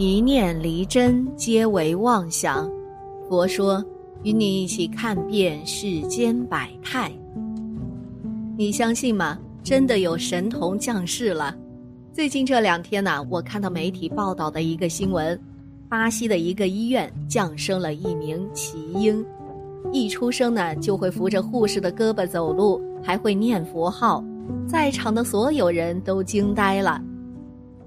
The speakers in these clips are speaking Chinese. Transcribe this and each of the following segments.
一念离真，皆为妄想。佛说，与你一起看遍世间百态。你相信吗？真的有神童降世了？最近这两天呢，我看到媒体报道的一个新闻。巴西的一个医院降生了一名奇婴，一出生呢就会扶着护士的胳膊走路，还会念佛号，在场的所有人都惊呆了。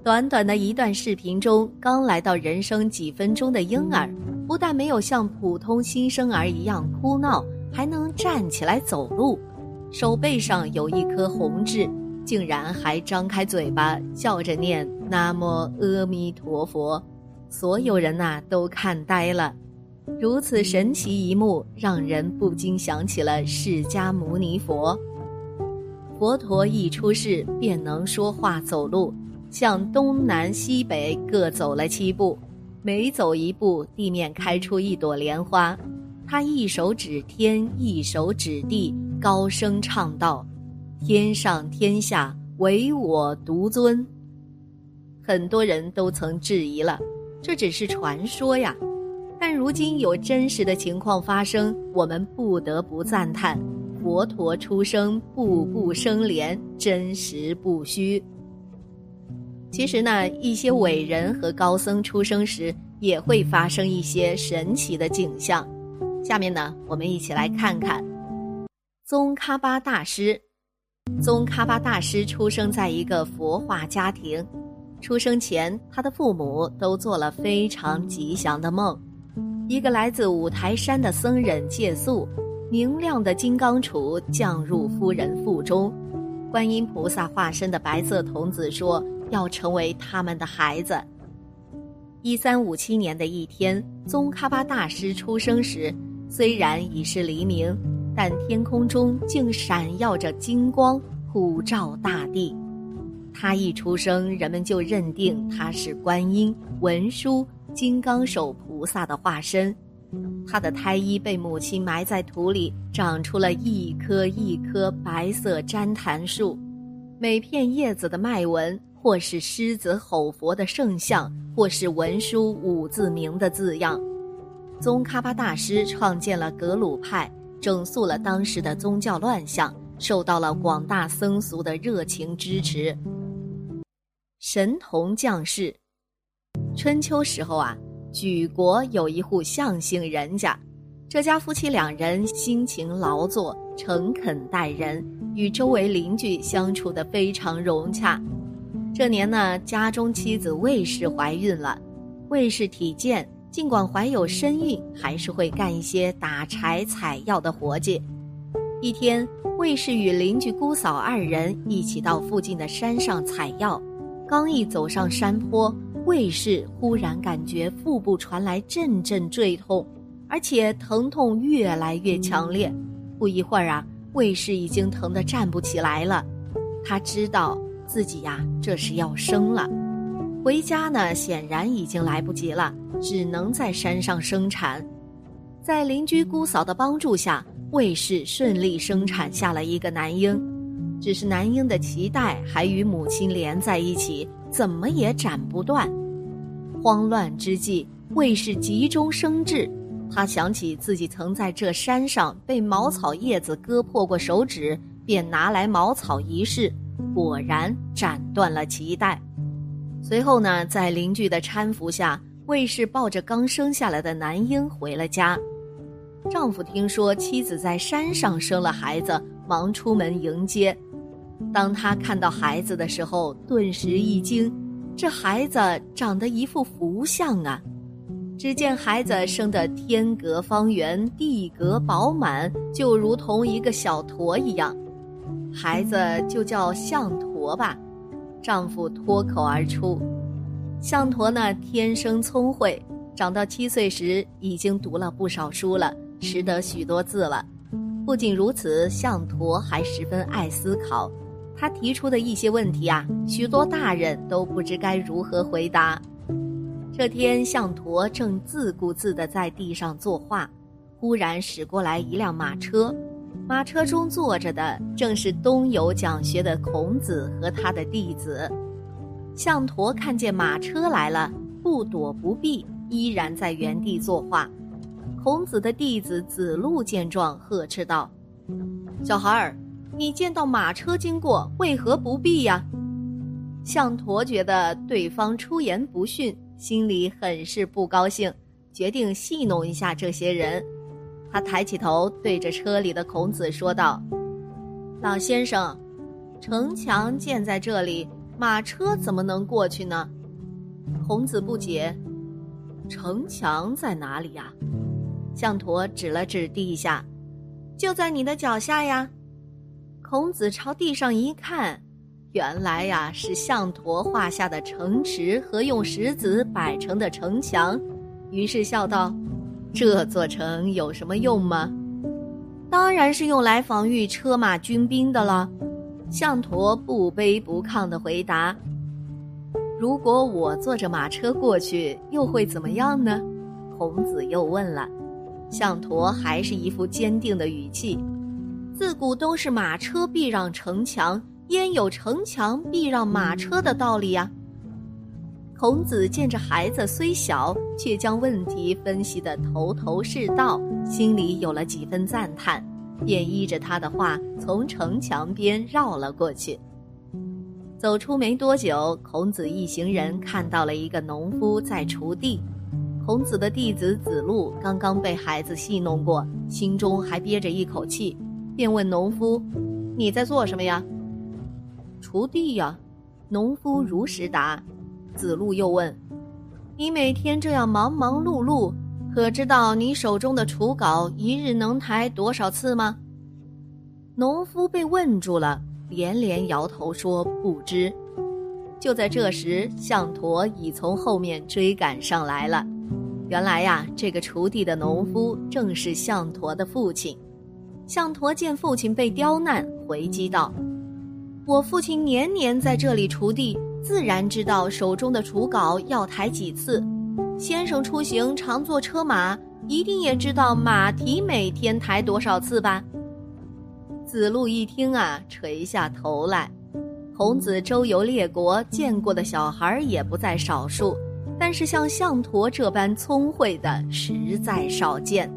短短的一段视频中，刚来到人生几分钟的婴儿，不但没有像普通新生儿一样哭闹，还能站起来走路，手背上有一颗红痣，竟然还张开嘴巴笑着念“南无阿弥陀佛”。所有人呐都看呆了，如此神奇一幕，让人不禁想起了释迦牟尼佛。佛陀一出世便能说话走路，向东南西北各走了七步，每走一步，地面开出一朵莲花。他一手指天，一手指地，高声唱道：“天上天下，唯我独尊。”很多人都曾质疑了。这只是传说呀，但如今有真实的情况发生，我们不得不赞叹佛陀出生步步生莲，真实不虚。其实呢，一些伟人和高僧出生时也会发生一些神奇的景象。下面呢，我们一起来看看宗喀巴大师。宗喀巴大师出生在一个佛化家庭。出生前，他的父母都做了非常吉祥的梦。一个来自五台山的僧人借宿，明亮的金刚杵降入夫人腹中。观音菩萨化身的白色童子说要成为他们的孩子。一三五七年的一天，宗喀巴大师出生时，虽然已是黎明，但天空中竟闪耀着金光，普照大地。他一出生，人们就认定他是观音、文殊、金刚手菩萨的化身。他的胎衣被母亲埋在土里，长出了一棵一棵白色旃檀树，每片叶子的脉纹，或是狮子吼佛的圣像，或是文殊五字名的字样。宗喀巴大师创建了格鲁派，整肃了当时的宗教乱象，受到了广大僧俗的热情支持。神童降世。春秋时候啊，莒国有一户象姓人家，这家夫妻两人辛勤劳作，诚恳待人，与周围邻居相处的非常融洽。这年呢，家中妻子魏氏怀孕了，魏氏体健，尽管怀有身孕，还是会干一些打柴采药的活计。一天，魏氏与邻居姑嫂二人一起到附近的山上采药。刚一走上山坡，魏氏忽然感觉腹部传来阵阵坠痛，而且疼痛越来越强烈。不一会儿啊，魏氏已经疼得站不起来了。他知道自己呀，这是要生了。回家呢，显然已经来不及了，只能在山上生产。在邻居姑嫂的帮助下，卫士顺利生产下了一个男婴。只是男婴的脐带还与母亲连在一起，怎么也斩不断。慌乱之际，卫士急中生智，他想起自己曾在这山上被茅草叶子割破过手指，便拿来茅草一试，果然斩断了脐带。随后呢，在邻居的搀扶下，卫士抱着刚生下来的男婴回了家。丈夫听说妻子在山上生了孩子，忙出门迎接。当他看到孩子的时候，顿时一惊，这孩子长得一副福相啊！只见孩子生得天格方圆，地格饱满，就如同一个小坨一样。孩子就叫象驼吧，丈夫脱口而出。象驼呢，天生聪慧，长到七岁时已经读了不少书了，识得许多字了。不仅如此，象驼还十分爱思考。他提出的一些问题啊，许多大人都不知该如何回答。这天，象驼正自顾自地在地上作画，忽然驶过来一辆马车，马车中坐着的正是东游讲学的孔子和他的弟子。象驼看见马车来了，不躲不避，依然在原地作画。孔子的弟子子路见状，呵斥道：“小孩儿，你见到马车经过，为何不避呀？”象驼觉得对方出言不逊，心里很是不高兴，决定戏弄一下这些人。他抬起头，对着车里的孔子说道：“老先生，城墙建在这里。”马车怎么能过去呢？孔子不解，城墙在哪里呀？象驼指了指地下，就在你的脚下呀。孔子朝地上一看，原来呀是象驼画下的城池和用石子摆成的城墙，于是笑道：“这座城有什么用吗？当然是用来防御车马军兵的了。”象驼不卑不亢地回答：“如果我坐着马车过去，又会怎么样呢？”孔子又问了。象驼还是一副坚定的语气：“自古都是马车避让城墙，焉有城墙避让马车的道理呀？”孔子见这孩子虽小，却将问题分析得头头是道，心里有了几分赞叹。便依着他的话从城墙边绕了过去。走出没多久，孔子一行人看到了一个农夫在锄地。孔子的弟子子路刚刚被孩子戏弄过，心中还憋着一口气，便问农夫：“你在做什么呀？”“锄地呀。”农夫如实答。子路又问：“你每天这样忙忙碌碌？”可知道你手中的锄镐一日能抬多少次吗？农夫被问住了，连连摇头说不知。就在这时，象驼已从后面追赶上来了。原来呀，这个锄地的农夫正是象驼的父亲。象驼见父亲被刁难，回击道：“我父亲年年在这里锄地，自然知道手中的锄镐要抬几次。”先生出行常坐车马，一定也知道马蹄每天抬多少次吧？子路一听啊，垂下头来。孔子周游列国，见过的小孩也不在少数，但是像象驼这般聪慧的实在少见。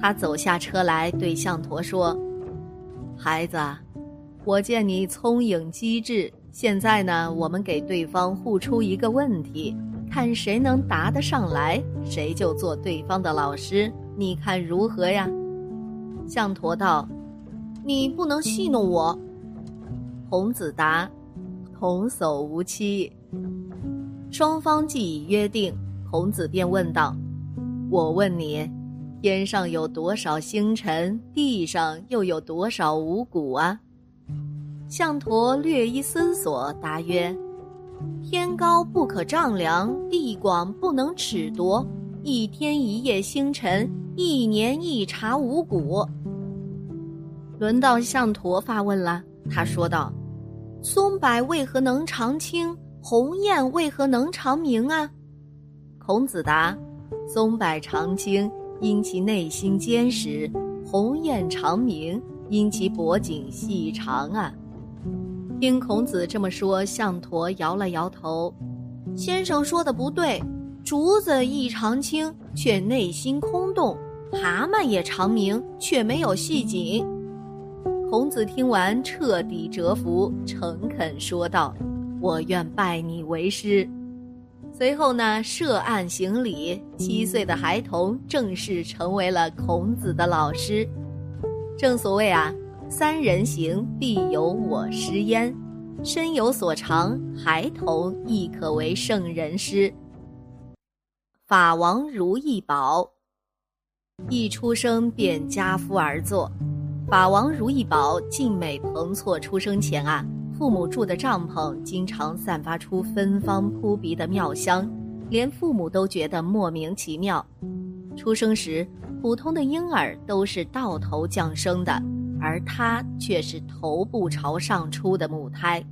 他走下车来，对象驼说：“孩子，我见你聪颖机智，现在呢，我们给对方互出一个问题。”看谁能答得上来，谁就做对方的老师。你看如何呀？象驼道：“你不能戏弄我。”孔子答：“童叟无欺。”双方既已约定，孔子便问道：“我问你，天上有多少星辰？地上又有多少五谷啊？”象驼略一思索，答曰。天高不可丈量，地广不能尺夺。一天一夜星辰，一年一茬五谷。轮到象驼发问了，他说道：“松柏为何能长青？鸿雁为何能长鸣啊？”孔子答：“松柏长青，因其内心坚实；鸿雁长鸣，因其脖颈细长啊。”听孔子这么说，象驼摇了摇头：“先生说的不对，竹子亦长青，却内心空洞；蛤蟆也长鸣，却没有细颈。”孔子听完，彻底折服，诚恳说道：“我愿拜你为师。”随后呢，设案行礼，七岁的孩童正式成为了孔子的老师。正所谓啊。三人行，必有我师焉。身有所长，孩童亦可为圣人师。法王如意宝，一出生便家夫而坐。法王如意宝静美彭措出生前啊，父母住的帐篷经常散发出芬芳扑鼻的妙香，连父母都觉得莫名其妙。出生时，普通的婴儿都是倒头降生的，而他却是头部朝上出的母胎，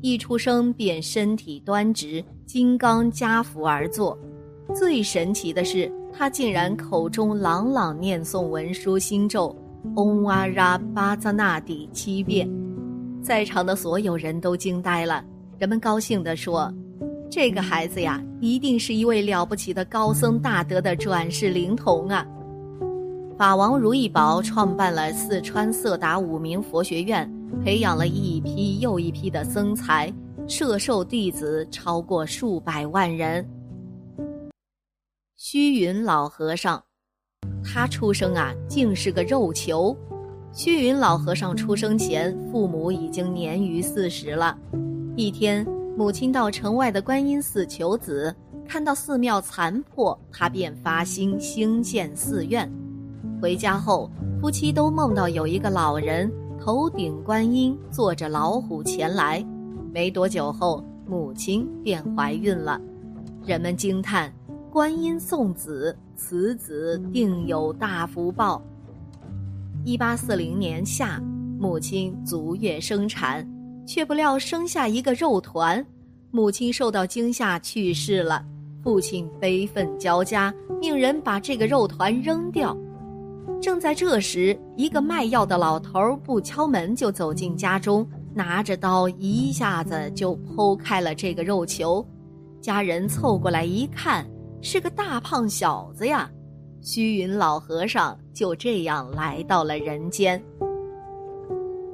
一出生便身体端直，金刚加福而坐。最神奇的是，他竟然口中朗朗念诵文殊心咒“嗡哇拉巴扎那底”七遍。在场的所有人都惊呆了，人们高兴地说：“这个孩子呀，一定是一位了不起的高僧大德的转世灵童啊！”法王如意宝创办了四川色达五明佛学院，培养了一批又一批的僧才，摄受弟子超过数百万人。虚云老和尚，他出生啊，竟是个肉球。虚云老和尚出生前，父母已经年逾四十了。一天，母亲到城外的观音寺求子，看到寺庙残破，他便发心兴建寺院。回家后，夫妻都梦到有一个老人头顶观音，坐着老虎前来。没多久后，母亲便怀孕了。人们惊叹：观音送子，此子定有大福报。一八四零年夏，母亲足月生产，却不料生下一个肉团，母亲受到惊吓去世了。父亲悲愤交加，命人把这个肉团扔掉。正在这时，一个卖药的老头不敲门就走进家中，拿着刀一下子就剖开了这个肉球。家人凑过来一看，是个大胖小子呀。虚云老和尚就这样来到了人间。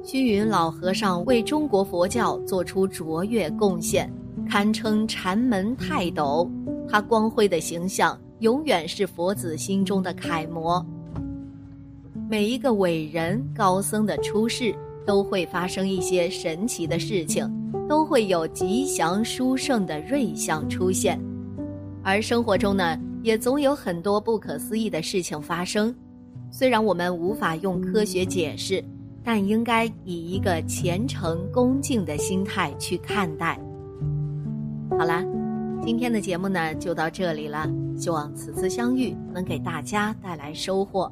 虚云老和尚为中国佛教做出卓越贡献，堪称禅门泰斗。他光辉的形象永远是佛子心中的楷模。每一个伟人高僧的出世，都会发生一些神奇的事情，都会有吉祥殊胜的瑞相出现。而生活中呢？也总有很多不可思议的事情发生，虽然我们无法用科学解释，但应该以一个虔诚恭敬的心态去看待。好啦，今天的节目呢就到这里了，希望此次相遇能给大家带来收获。